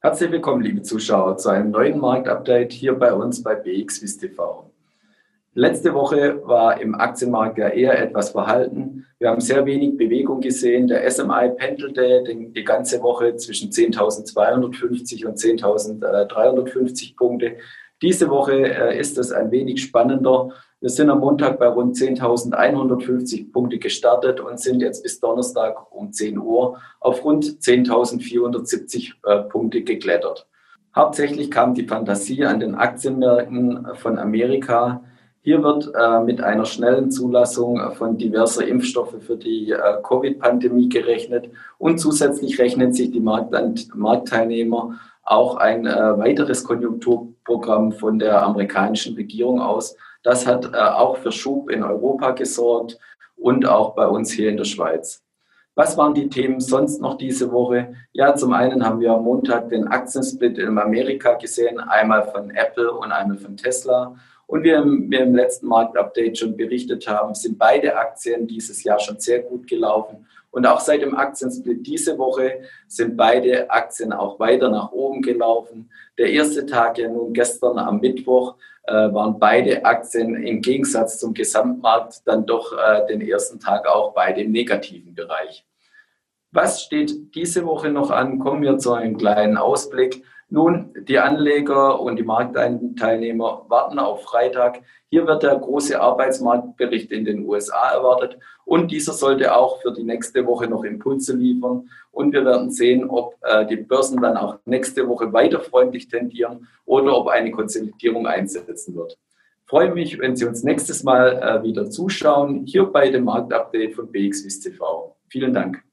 Herzlich willkommen, liebe Zuschauer, zu einem neuen Marktupdate hier bei uns bei BXWIS TV. Letzte Woche war im Aktienmarkt ja eher etwas verhalten. Wir haben sehr wenig Bewegung gesehen. Der SMI pendelte die ganze Woche zwischen 10.250 und 10.350 Punkte. Diese Woche äh, ist es ein wenig spannender. Wir sind am Montag bei rund 10.150 Punkte gestartet und sind jetzt bis Donnerstag um 10 Uhr auf rund 10.470 äh, Punkte geklettert. Hauptsächlich kam die Fantasie an den Aktienmärkten von Amerika. Hier wird äh, mit einer schnellen Zulassung von diverser Impfstoffe für die Covid-Pandemie gerechnet und zusätzlich rechnen sich die Markt Marktteilnehmer auch ein äh, weiteres Konjunkturprogramm von der amerikanischen Regierung aus, das hat äh, auch für Schub in Europa gesorgt und auch bei uns hier in der Schweiz. Was waren die Themen sonst noch diese Woche? Ja, zum einen haben wir am Montag den Aktiensplit in Amerika gesehen, einmal von Apple und einmal von Tesla. Und wie wir im letzten Marktupdate schon berichtet haben, sind beide Aktien dieses Jahr schon sehr gut gelaufen. Und auch seit dem Aktiensplit diese Woche sind beide Aktien auch weiter nach oben gelaufen. Der erste Tag ja nun gestern am Mittwoch äh, waren beide Aktien im Gegensatz zum Gesamtmarkt dann doch äh, den ersten Tag auch beide im negativen Bereich. Was steht diese Woche noch an? Kommen wir zu einem kleinen Ausblick. Nun, die Anleger und die Marktteilnehmer warten auf Freitag. Hier wird der große Arbeitsmarktbericht in den USA erwartet und dieser sollte auch für die nächste Woche noch Impulse liefern. Und wir werden sehen, ob äh, die Börsen dann auch nächste Woche weiter freundlich tendieren oder ob eine Konsolidierung einsetzen wird. Freue mich, wenn Sie uns nächstes Mal äh, wieder zuschauen, hier bei dem Marktupdate von BXWIS TV. Vielen Dank.